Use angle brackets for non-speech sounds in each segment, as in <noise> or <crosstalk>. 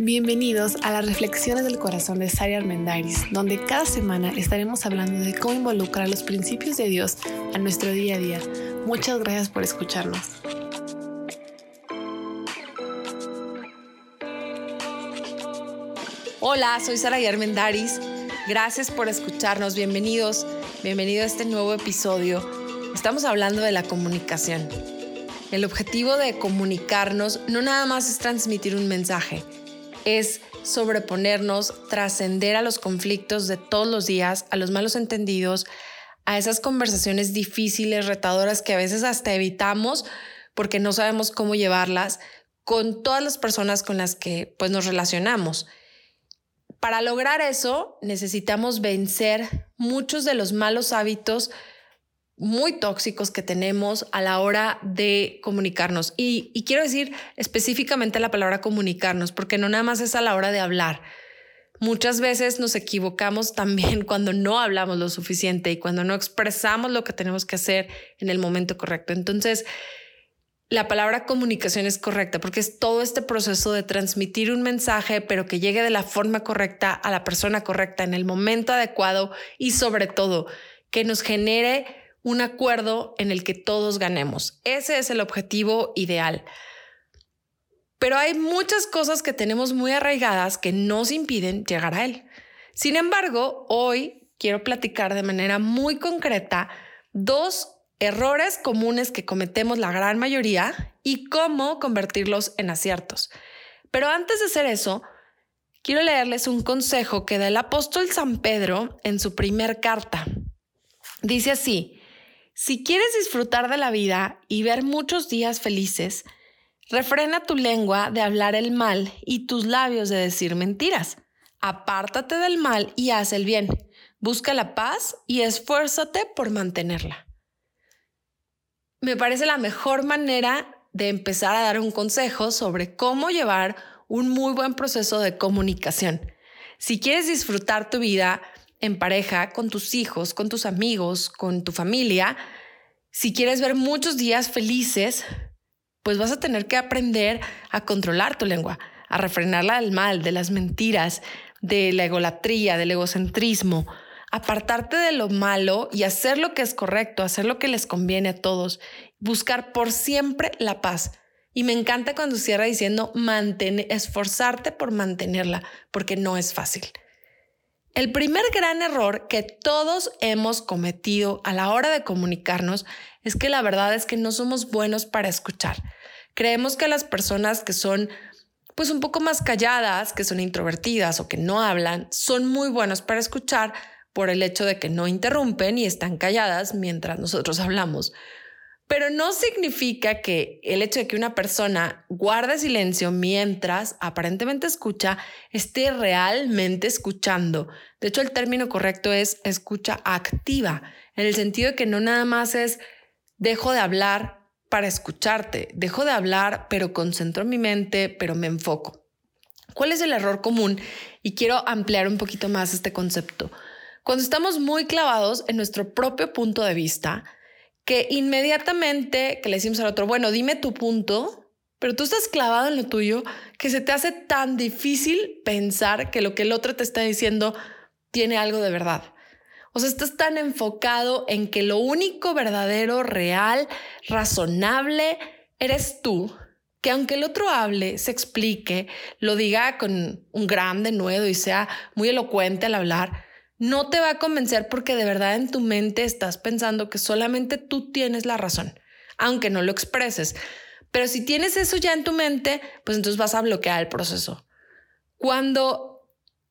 Bienvenidos a las Reflexiones del Corazón de Sari Armendariz, donde cada semana estaremos hablando de cómo involucrar los principios de Dios a nuestro día a día. Muchas gracias por escucharnos. Hola, soy Sara Armendariz. Gracias por escucharnos. Bienvenidos. Bienvenido a este nuevo episodio. Estamos hablando de la comunicación. El objetivo de comunicarnos no nada más es transmitir un mensaje es sobreponernos, trascender a los conflictos de todos los días, a los malos entendidos, a esas conversaciones difíciles, retadoras que a veces hasta evitamos porque no sabemos cómo llevarlas con todas las personas con las que pues nos relacionamos. Para lograr eso necesitamos vencer muchos de los malos hábitos muy tóxicos que tenemos a la hora de comunicarnos. Y, quiero decir específicamente la palabra comunicarnos, porque no nada más es a la hora de hablar. Muchas veces nos equivocamos también <laughs> cuando no hablamos lo suficiente y cuando no expresamos lo que tenemos que hacer en el momento correcto. Entonces, la palabra comunicación es correcta porque es todo este proceso de transmitir un mensaje, pero que llegue de la forma correcta a la persona correcta en el momento adecuado y sobre todo que nos genere un acuerdo en el que todos ganemos. Ese es el objetivo ideal. Pero hay muchas cosas que tenemos muy arraigadas que nos impiden llegar a él. Sin embargo, hoy quiero platicar de manera muy concreta dos errores comunes que cometemos la gran mayoría y cómo convertirlos en aciertos. Pero antes de hacer eso, quiero leerles un consejo que da el apóstol San Pedro en su primer carta. Dice así, si quieres disfrutar de la vida y ver muchos días felices, refrena tu lengua de hablar el mal y tus labios de decir mentiras. Apártate del mal y haz el bien. Busca la paz y esfuérzate por mantenerla. Me parece la mejor manera de empezar a dar un consejo sobre cómo llevar un muy buen proceso de comunicación. Si quieres disfrutar tu vida, en pareja, con tus hijos, con tus amigos, con tu familia, si quieres ver muchos días felices, pues vas a tener que aprender a controlar tu lengua, a refrenarla del mal, de las mentiras, de la egolatría, del egocentrismo, apartarte de lo malo y hacer lo que es correcto, hacer lo que les conviene a todos, buscar por siempre la paz. Y me encanta cuando cierra diciendo esforzarte por mantenerla, porque no es fácil. El primer gran error que todos hemos cometido a la hora de comunicarnos es que la verdad es que no somos buenos para escuchar. Creemos que las personas que son pues un poco más calladas, que son introvertidas o que no hablan, son muy buenos para escuchar por el hecho de que no interrumpen y están calladas mientras nosotros hablamos. Pero no significa que el hecho de que una persona guarde silencio mientras aparentemente escucha esté realmente escuchando. De hecho, el término correcto es escucha activa, en el sentido de que no nada más es dejo de hablar para escucharte, dejo de hablar, pero concentro mi mente, pero me enfoco. ¿Cuál es el error común? Y quiero ampliar un poquito más este concepto. Cuando estamos muy clavados en nuestro propio punto de vista, que inmediatamente que le decimos al otro, bueno, dime tu punto, pero tú estás clavado en lo tuyo, que se te hace tan difícil pensar que lo que el otro te está diciendo tiene algo de verdad. O sea, estás tan enfocado en que lo único verdadero, real, razonable, eres tú, que aunque el otro hable, se explique, lo diga con un gran denuedo y sea muy elocuente al hablar, no te va a convencer porque de verdad en tu mente estás pensando que solamente tú tienes la razón, aunque no lo expreses. Pero si tienes eso ya en tu mente, pues entonces vas a bloquear el proceso. Cuando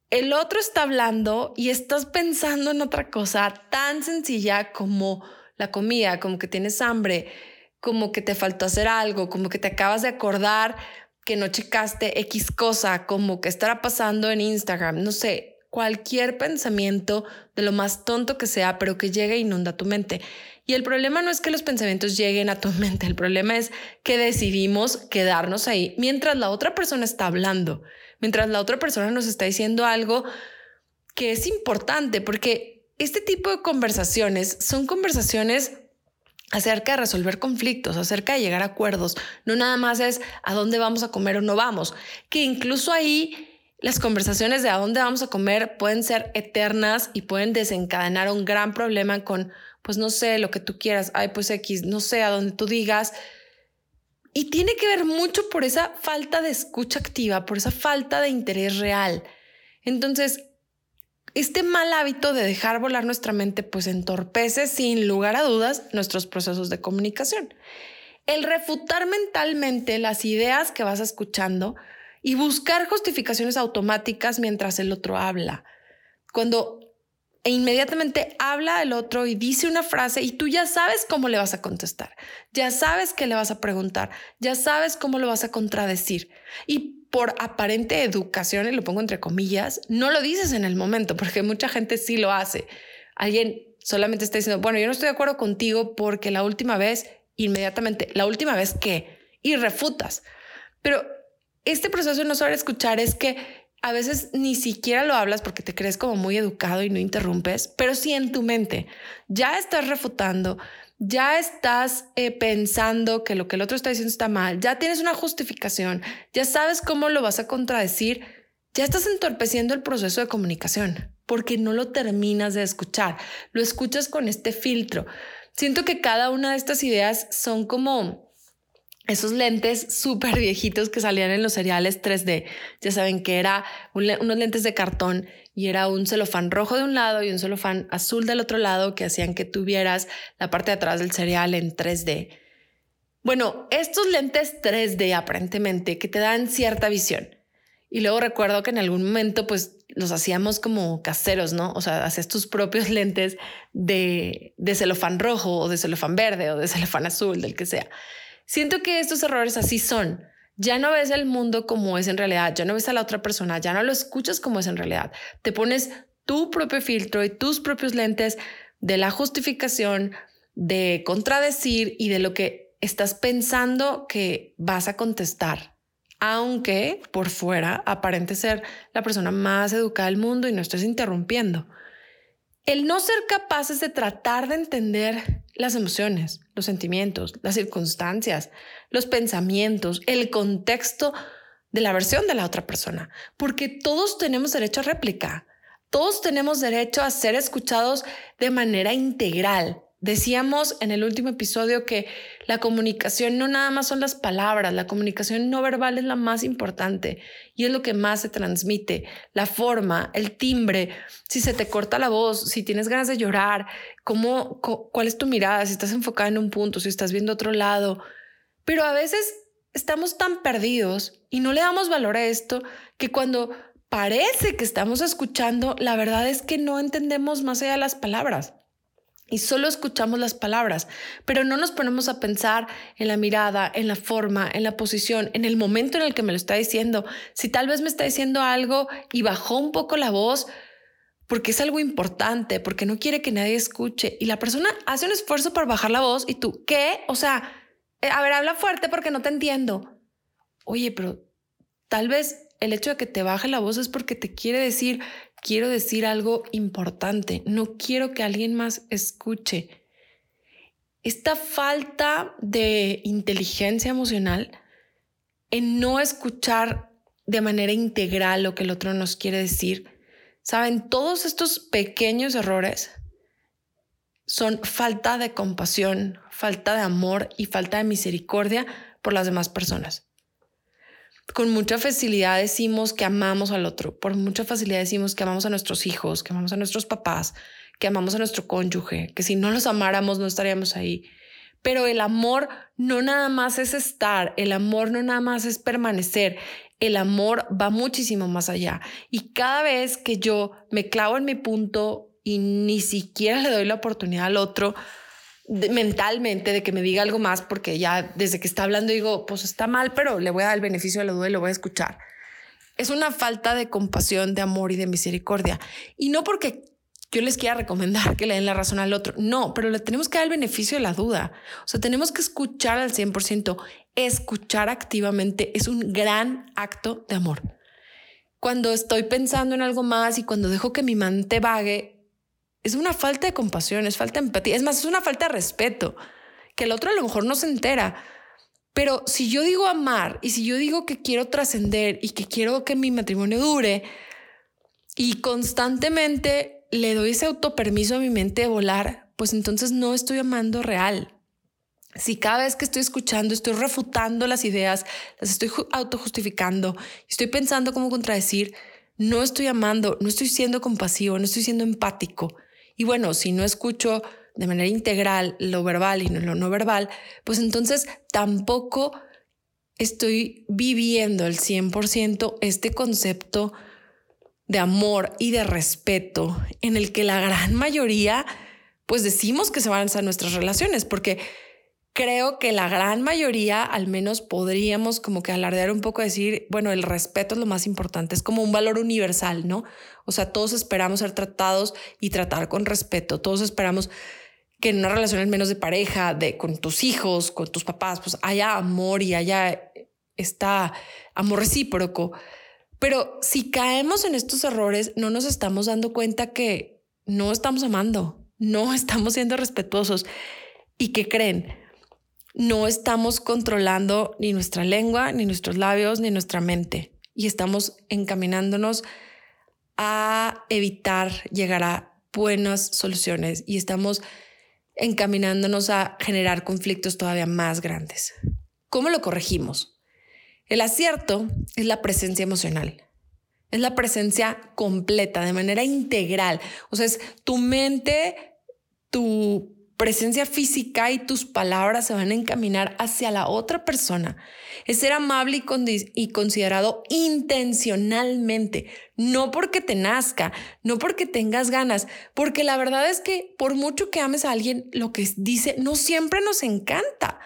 el otro está hablando y estás pensando en otra cosa tan sencilla como la comida, como que tienes hambre, como que te faltó hacer algo, como que te acabas de acordar que no checaste X cosa, como que estará pasando en Instagram, no sé, cualquier pensamiento, de lo más tonto que sea, pero que llegue e inunda tu mente. Y el problema no es que los pensamientos lleguen a tu <laughs> mente, el problema es que decidimos quedarnos ahí mientras la otra persona está hablando, mientras la otra persona nos está diciendo algo que es importante, porque este tipo de conversaciones son conversaciones acerca de resolver conflictos, acerca de llegar a acuerdos. No nada más es a dónde vamos a comer o no vamos, que incluso ahí las conversaciones de a dónde vamos a comer pueden ser eternas y pueden desencadenar un gran problema con, pues no sé, lo que tú quieras, ay, pues X, no sé, a dónde tú digas. Y tiene que ver mucho por esa falta de escucha activa, por esa falta de interés real. Entonces, este mal hábito de dejar volar nuestra mente pues entorpece sin lugar a dudas nuestros procesos de comunicación. El refutar mentalmente las ideas que vas escuchando y buscar justificaciones automáticas mientras el otro habla. Cuando e inmediatamente habla el otro y dice una frase y tú ya sabes cómo le vas a contestar, ya sabes qué le vas a preguntar, ya sabes cómo lo vas a contradecir. Y por aparente educación, y lo pongo entre comillas, no lo dices en el momento, porque mucha gente sí lo hace. Alguien solamente está diciendo, bueno, yo no estoy de acuerdo contigo porque la última vez, inmediatamente, la última vez que, y refutas. Pero este proceso de no saber escuchar es que a veces ni siquiera lo hablas porque te crees como muy educado y no interrumpes, pero sí en tu mente ya estás refutando, ya estás eh, pensando que lo que el otro está diciendo está mal, ya tienes una justificación, ya sabes cómo lo vas a contradecir, ya estás entorpeciendo el proceso de comunicación porque no lo terminas de escuchar, lo escuchas con este filtro. Siento que cada una de estas ideas son como esos lentes súper viejitos que salían en los seriales 3D. Ya saben que era unos lentes de cartón y era un celofán rojo de un lado y un celofán azul del otro lado que hacían que tuvieras la parte de atrás del cereal en 3D. Bueno, estos lentes 3D aparentemente que te dan cierta visión. Y luego recuerdo que en algún momento pues los hacíamos como caseros, ¿no? O sea, hacías tus propios <laughs> lentes de, de celofán rojo o de celofán verde o de celofán azul, del que sea. Siento que estos errores así son ya no ves el mundo como es en realidad, ya no ves a la otra persona, ya no lo escuchas como es en realidad. Te pones tu propio filtro y tus propios lentes de la justificación, de contradecir y de lo que estás pensando que vas a contestar. Aunque por fuera aparente ser la persona más educada del mundo y no estés interrumpiendo. El no ser capaces de tratar de entender las emociones, los sentimientos, las circunstancias, los pensamientos, el contexto de la versión de la otra persona, porque todos tenemos derecho a réplica, todos tenemos derecho a ser escuchados de manera integral, Decíamos en el último episodio que la comunicación no nada más son las palabras, la comunicación no verbal es la más importante y es lo que más se transmite, la forma, el timbre, si se te corta la voz, si tienes ganas de llorar, cómo, cuál es tu mirada, si estás enfocada en un punto, si estás viendo otro lado. Pero a veces estamos tan perdidos y no le damos valor a esto que cuando parece que estamos escuchando, la verdad es que no entendemos más allá de las palabras y solo escuchamos las palabras, pero no nos ponemos a pensar en la mirada, en la forma, en la posición, en el momento en el que me lo está diciendo. Si tal vez me está diciendo algo y bajó un poco la voz porque es algo importante, porque no quiere que nadie escuche y la persona hace un esfuerzo para bajar la voz y tú, ¿qué? O sea, eh, a ver, habla fuerte porque no te entiendo. Oye, pero tal vez el hecho de que te baje la voz es porque te quiere decir, quiero decir algo importante, no quiero que alguien más escuche. Esta falta de inteligencia emocional en no escuchar de manera integral lo que el otro nos quiere decir, saben, todos estos pequeños errores son falta de compasión, falta de amor y falta de misericordia por las demás personas con mucha facilidad decimos que amamos al otro, por mucha facilidad decimos que amamos a nuestros hijos, que amamos a nuestros papás, que amamos a nuestro cónyuge, que si no los amáramos no estaríamos ahí. Pero el amor no nada más es estar, el amor no nada más es permanecer, el amor va muchísimo más allá. Y cada vez que yo me clavo en mi punto y ni siquiera le doy la oportunidad al otro, mentalmente de que me diga algo más, porque ya desde que está hablando digo, pues está mal, pero le voy a dar el beneficio de la duda y lo voy a escuchar. Es una falta de compasión, de amor y de misericordia. Y no porque yo les quiera recomendar que le den la razón al otro, no, pero le tenemos que dar el beneficio de la duda. O sea, tenemos que escuchar al 100%. Escuchar activamente es un gran acto de amor. Cuando estoy pensando en algo más y cuando dejo que mi mente vague, es una falta de compasión, es falta de empatía, es más, es una falta de respeto. que el otro a lo mejor no se entera. Pero si yo digo amar y si yo digo que quiero trascender y que quiero que mi matrimonio dure y constantemente le doy ese autopermiso a mi mente de volar, pues entonces no estoy amando real. Si cada vez que estoy escuchando estoy refutando las ideas, las estoy autojustificando, estoy pensando cómo contradecir, no estoy amando, no estoy siendo compasivo, no estoy siendo empático. Y bueno, si no escucho de manera integral lo verbal y lo no verbal, pues entonces tampoco estoy viviendo al 100% este concepto de amor y de respeto en el que la gran mayoría pues decimos que se van a nuestras relaciones, porque creo que la gran mayoría al menos podríamos como que alardear un poco, decir, bueno, el respeto es lo más importante, es como un valor universal, ¿no? O sea, todos esperamos ser tratados y tratar con respeto, todos esperamos que en una relación al menos de pareja, de con tus hijos, con tus papás, pues haya amor y haya está amor recíproco. Pero si caemos en estos errores, no nos estamos dando cuenta que no estamos amando, no <laughs> estamos siendo respetuosos y que creen, no estamos controlando ni nuestra lengua, ni nuestros labios, ni nuestra mente. Y estamos encaminándonos a evitar llegar a buenas soluciones y estamos encaminándonos a generar conflictos todavía más grandes. ¿Cómo lo corregimos? El acierto es la presencia emocional. Es la presencia completa, de manera integral. O sea, es tu mente, tu presencia física y tus palabras se van a encaminar hacia la otra persona. Es ser amable y, y, considerado intencionalmente, no porque te nazca, no porque tengas ganas, porque la verdad es que por mucho que ames a alguien, lo que dice no siempre nos encanta.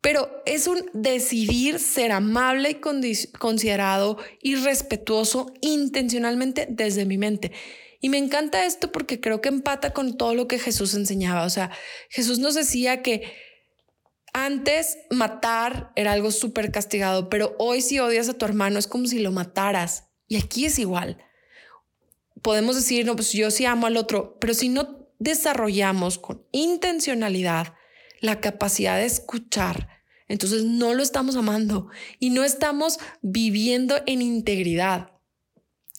Pero es un decidir ser amable y considerado y respetuoso intencionalmente desde mi mente. Y me encanta esto porque creo que empata con todo lo que Jesús enseñaba. O sea, Jesús nos decía que antes matar era algo súper castigado, pero hoy si odias a tu hermano es como si lo mataras. Y aquí es igual. Podemos decir, no, pues yo sí amo al otro, pero si no desarrollamos con intencionalidad la capacidad de escuchar, entonces no lo estamos amando y no estamos viviendo en integridad.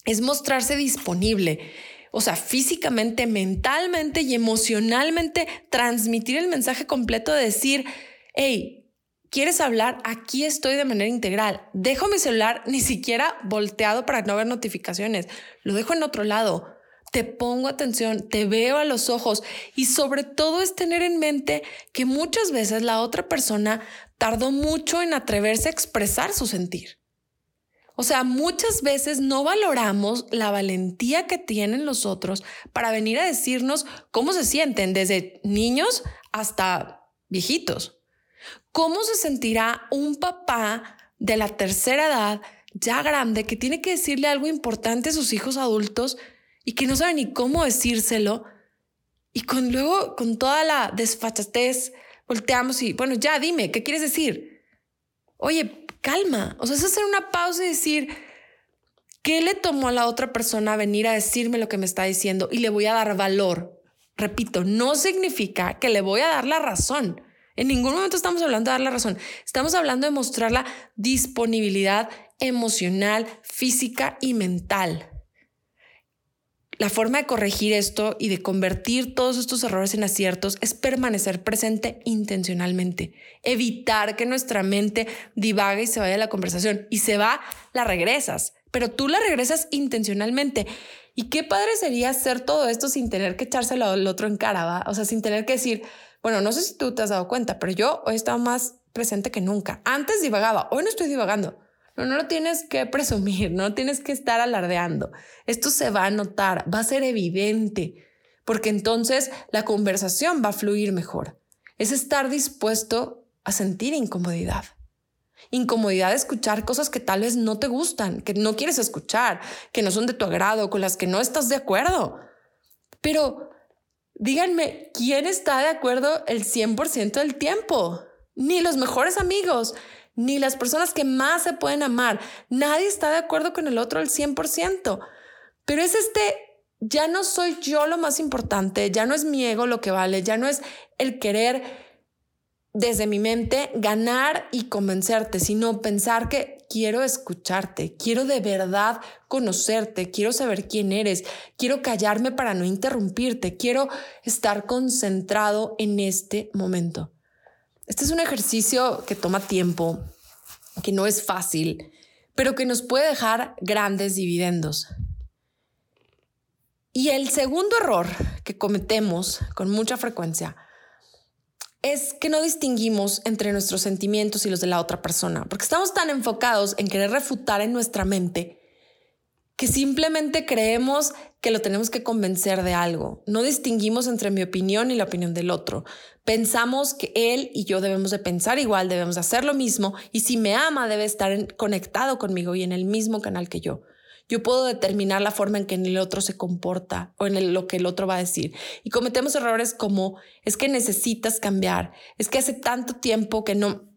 Es mostrarse disponible o sea, físicamente, mentalmente y emocionalmente transmitir el mensaje completo de decir, hey, ¿quieres hablar? Aquí estoy de manera integral. Dejo mi celular ni siquiera volteado para no ver notificaciones. Lo dejo en otro lado. Te pongo atención, te veo a los ojos y sobre todo es tener en mente que muchas veces la otra persona tardó mucho en atreverse a expresar su sentir. O sea, muchas veces no valoramos la valentía que tienen los otros para venir a decirnos cómo se sienten, desde niños hasta viejitos. ¿Cómo se sentirá un papá de la tercera edad, ya grande, que tiene que decirle algo importante a sus hijos adultos y que no sabe ni cómo decírselo? Y con luego, con toda la desfachatez, volteamos y, bueno, ya dime, ¿qué quieres decir? Oye, calma. O sea, es hacer una pausa y decir, ¿qué le tomó a la otra persona venir a decirme lo que me está diciendo? Y le voy a dar valor. Repito, no significa que le voy a dar la razón. En ningún momento estamos hablando de dar la razón. Estamos hablando de mostrar la disponibilidad emocional, física y mental. La forma de corregir esto y de convertir todos estos errores en aciertos es permanecer presente intencionalmente, evitar que nuestra mente divague y se vaya la conversación y se va, la regresas, pero tú la regresas intencionalmente. Y qué padre sería hacer todo esto sin tener que echárselo al otro en cara, ¿va? O sea, sin tener que decir, bueno, no sé si tú te has dado cuenta, pero yo hoy he más presente que nunca. Antes divagaba, hoy no estoy divagando. No, no lo tienes que presumir, <laughs> no tienes que estar alardeando. Esto se va a notar, va a ser evidente, porque entonces la conversación va a fluir mejor. Es estar dispuesto a sentir incomodidad. Incomodidad de escuchar cosas que tal vez no te gustan, que no quieres escuchar, que no son de tu agrado, con las que no estás de acuerdo. Pero díganme, ¿quién está de acuerdo el 100% del tiempo? Ni los mejores amigos, ni las personas que más se pueden amar. Nadie está de acuerdo con el otro al 100%. Pero es este, ya no soy yo lo más importante, ya no es mi ego lo que vale, ya no es el querer desde mi mente ganar y convencerte, sino pensar que quiero escucharte, quiero de verdad conocerte, quiero saber quién eres, quiero callarme para no interrumpirte, quiero estar concentrado en este momento. Este es un ejercicio que toma tiempo, que no es fácil, pero que nos puede dejar grandes dividendos. Y el segundo error que cometemos con mucha frecuencia es que no distinguimos entre nuestros sentimientos y los de la otra persona, porque estamos tan enfocados en querer refutar en nuestra mente que simplemente creemos que lo tenemos que convencer de algo. No distinguimos entre mi opinión y la opinión del otro. Pensamos que él y yo debemos de pensar igual, debemos de hacer lo mismo y si me ama debe estar conectado conmigo y en el mismo canal que yo. Yo puedo determinar la forma en que el otro se comporta o en lo que el otro va a decir. Y cometemos errores como es que necesitas cambiar, es que hace tanto tiempo que no,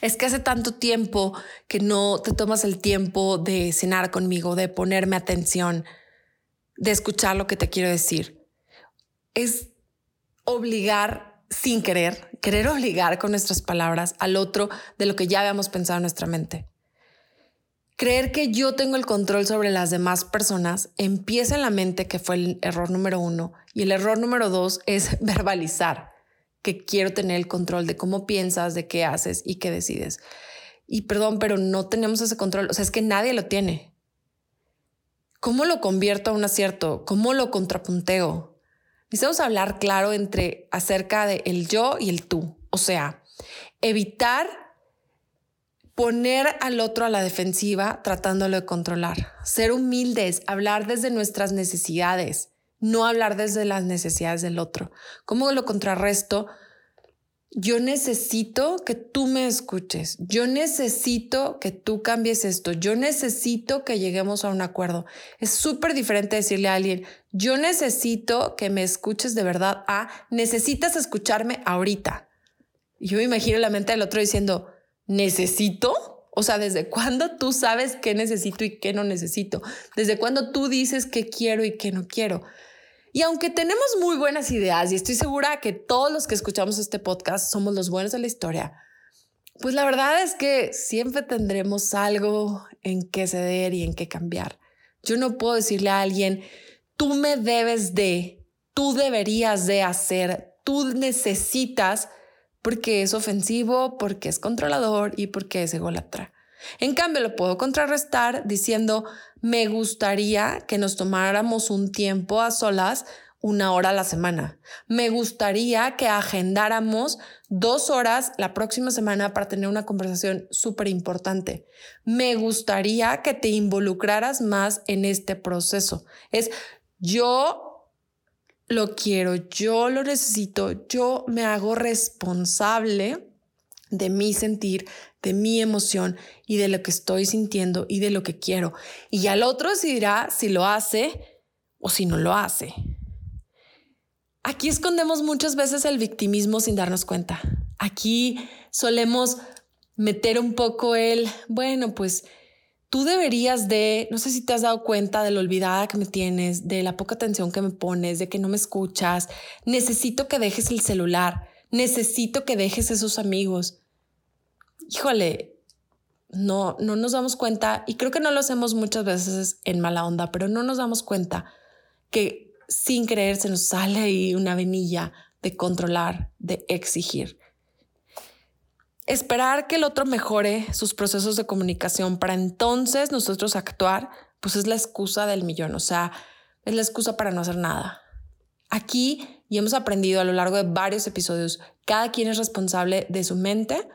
es que hace tanto tiempo que no te tomas el tiempo de cenar conmigo, de ponerme atención, de escuchar lo que te quiero decir. Es obligar sin querer, querer obligar con nuestras palabras al otro de lo que ya habíamos pensado en nuestra mente. Creer que yo tengo el control sobre las demás personas empieza en la mente, que fue el error número uno, y el error número dos es <laughs> verbalizar que quiero tener el control de cómo piensas, de qué haces y qué decides. Y perdón, pero no tenemos ese control, o sea, es que nadie lo tiene. ¿Cómo lo convierto a un acierto? ¿Cómo lo contrapunteo? Necesitamos hablar claro entre acerca de el yo y el tú, o sea, evitar poner al otro a la defensiva tratándolo de controlar. Ser humildes, hablar desde nuestras necesidades, no hablar desde las necesidades del otro. ¿Cómo lo contrarresto? Yo necesito que tú me escuches. Yo necesito que tú cambies esto. Yo necesito que lleguemos a un acuerdo. Es súper diferente decirle a alguien, yo necesito que me escuches de verdad a necesitas escucharme ahorita. Yo me imagino la mente del otro diciendo, necesito? O sea, ¿desde cuándo tú sabes qué necesito y qué no necesito? ¿Desde cuándo tú dices qué quiero y qué no quiero? Y aunque tenemos muy buenas ideas y estoy segura que todos los que escuchamos este podcast somos los buenos de la historia, pues la verdad es que siempre tendremos algo en qué ceder y en qué cambiar. Yo no puedo decirle a alguien, tú me debes de, tú deberías de hacer, tú necesitas porque es ofensivo, porque es controlador y porque es ególatra. En cambio, lo puedo contrarrestar diciendo, me gustaría que nos tomáramos un tiempo a solas una hora a la semana. Me gustaría que agendáramos dos horas la próxima semana para tener una conversación súper importante. Me gustaría que te involucraras más en este proceso. Es yo lo quiero, yo lo necesito, yo me hago responsable de mi sentir, de mi emoción y de lo que estoy sintiendo y de lo que quiero. Y al otro decidirá si lo hace o si no lo hace. Aquí escondemos muchas veces el victimismo sin darnos cuenta. Aquí solemos meter un poco el, bueno, pues tú deberías de, no sé si te has dado cuenta de lo olvidada que me tienes, de la poca atención que me pones, de que no me escuchas. Necesito que dejes el celular, necesito que dejes esos amigos. Híjole, no, no nos damos cuenta, y creo que no lo hacemos muchas veces en mala onda, pero no nos damos cuenta que sin creer se nos sale ahí una venilla de controlar, de exigir esperar que el otro mejore sus procesos de comunicación para entonces nosotros actuar, pues es la excusa del millón, o sea, es la excusa para no hacer nada. Aquí, y hemos aprendido a lo largo de varios episodios, cada quien es responsable de su mente,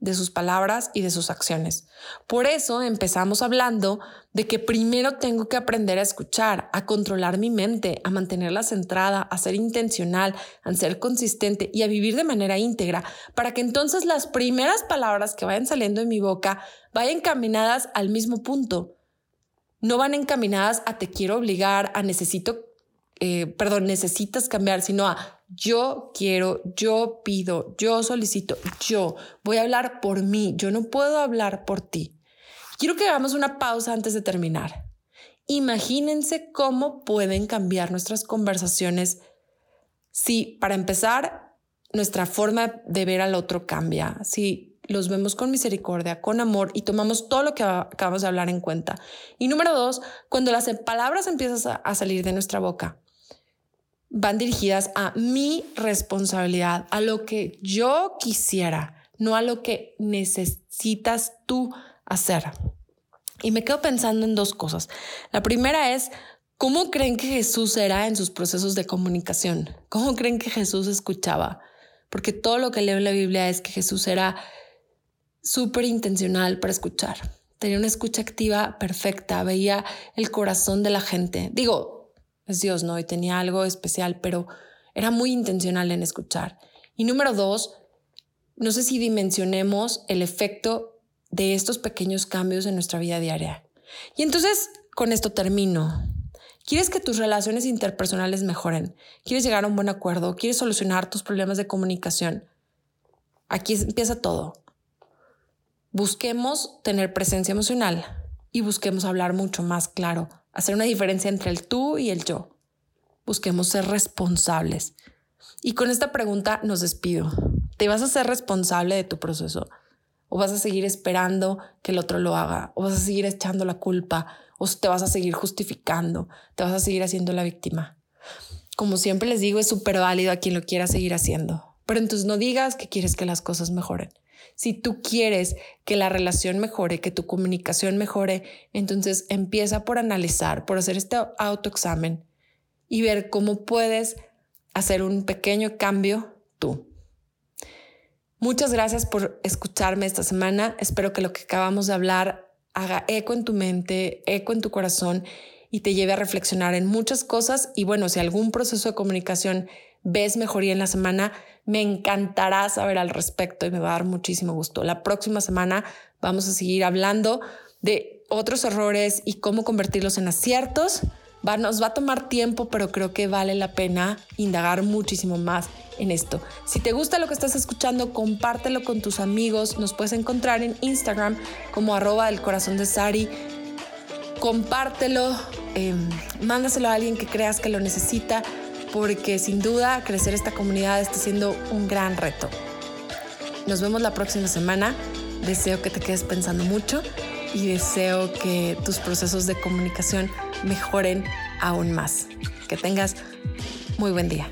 de sus palabras y de sus acciones. Por eso empezamos hablando de que primero tengo que aprender a escuchar, a controlar mi mente, a mantenerla centrada, a ser intencional, a ser consistente y a vivir de manera íntegra, para que entonces las primeras palabras que vayan saliendo de mi boca vayan encaminadas al mismo punto. No van encaminadas a te quiero obligar, a necesito, eh, perdón, necesitas cambiar, sino a yo quiero, yo pido, yo solicito, yo voy a hablar por mí, yo no puedo hablar por ti. Quiero que hagamos una pausa antes de terminar. Imagínense cómo pueden cambiar nuestras conversaciones si, para empezar, nuestra forma de ver al otro cambia, si los vemos con misericordia, con amor y tomamos todo lo que acabamos de hablar en cuenta. Y número dos, cuando las palabras empiezan a salir de nuestra boca, van dirigidas a mi responsabilidad, a lo que yo quisiera, no a lo que necesitas tú hacer. Y me quedo pensando en dos cosas. La primera es, ¿cómo creen que Jesús era en sus procesos de comunicación? ¿Cómo creen que Jesús escuchaba? Porque todo lo que leo en la Biblia es que Jesús era súper intencional para escuchar. Tenía una escucha activa perfecta, veía el corazón de la gente. Digo, es Dios, ¿no? Y tenía algo especial, pero era muy intencional en escuchar. Y número dos, no sé si dimensionemos el efecto de estos pequeños cambios en nuestra vida diaria. Y entonces, con esto termino. ¿Quieres que tus relaciones interpersonales mejoren? ¿Quieres llegar a un buen acuerdo? ¿Quieres solucionar tus problemas de comunicación? Aquí empieza todo. Busquemos tener presencia emocional y busquemos hablar mucho más claro, hacer una diferencia entre el tú y el yo. Busquemos ser responsables. Y con esta pregunta nos despido. ¿Te vas a ser responsable de tu proceso? o vas a seguir esperando que el otro lo haga, o vas a seguir echando la culpa, o te vas a seguir justificando, te vas a seguir haciendo la víctima. Como siempre les digo, es súper válido a quien lo quiera seguir haciendo, pero entonces no digas que quieres que las cosas mejoren. Si tú quieres que la relación mejore, que tu comunicación mejore, entonces empieza por analizar, por hacer este autoexamen y ver cómo puedes hacer un pequeño cambio tú. Muchas gracias por escucharme esta semana. Espero que lo que acabamos de hablar haga eco en tu mente, eco en tu corazón y te lleve a reflexionar en muchas cosas. Y bueno, si algún proceso de comunicación ves mejoría en la semana, me encantará saber al respecto y me va a dar muchísimo gusto. La próxima semana vamos a seguir hablando de otros errores y cómo convertirlos en aciertos. Va, nos va a tomar tiempo, pero creo que vale la pena indagar muchísimo más en esto. Si te gusta lo que estás escuchando, compártelo con tus amigos. Nos puedes encontrar en Instagram como arroba del corazón de Sari. Compártelo, em, mándaselo a alguien que creas que lo necesita, porque sin duda crecer esta comunidad está siendo un gran reto. Nos vemos la próxima semana. Deseo que te quedes pensando mucho y deseo que tus procesos de comunicación mejoren aún más. Que tengas muy buen día.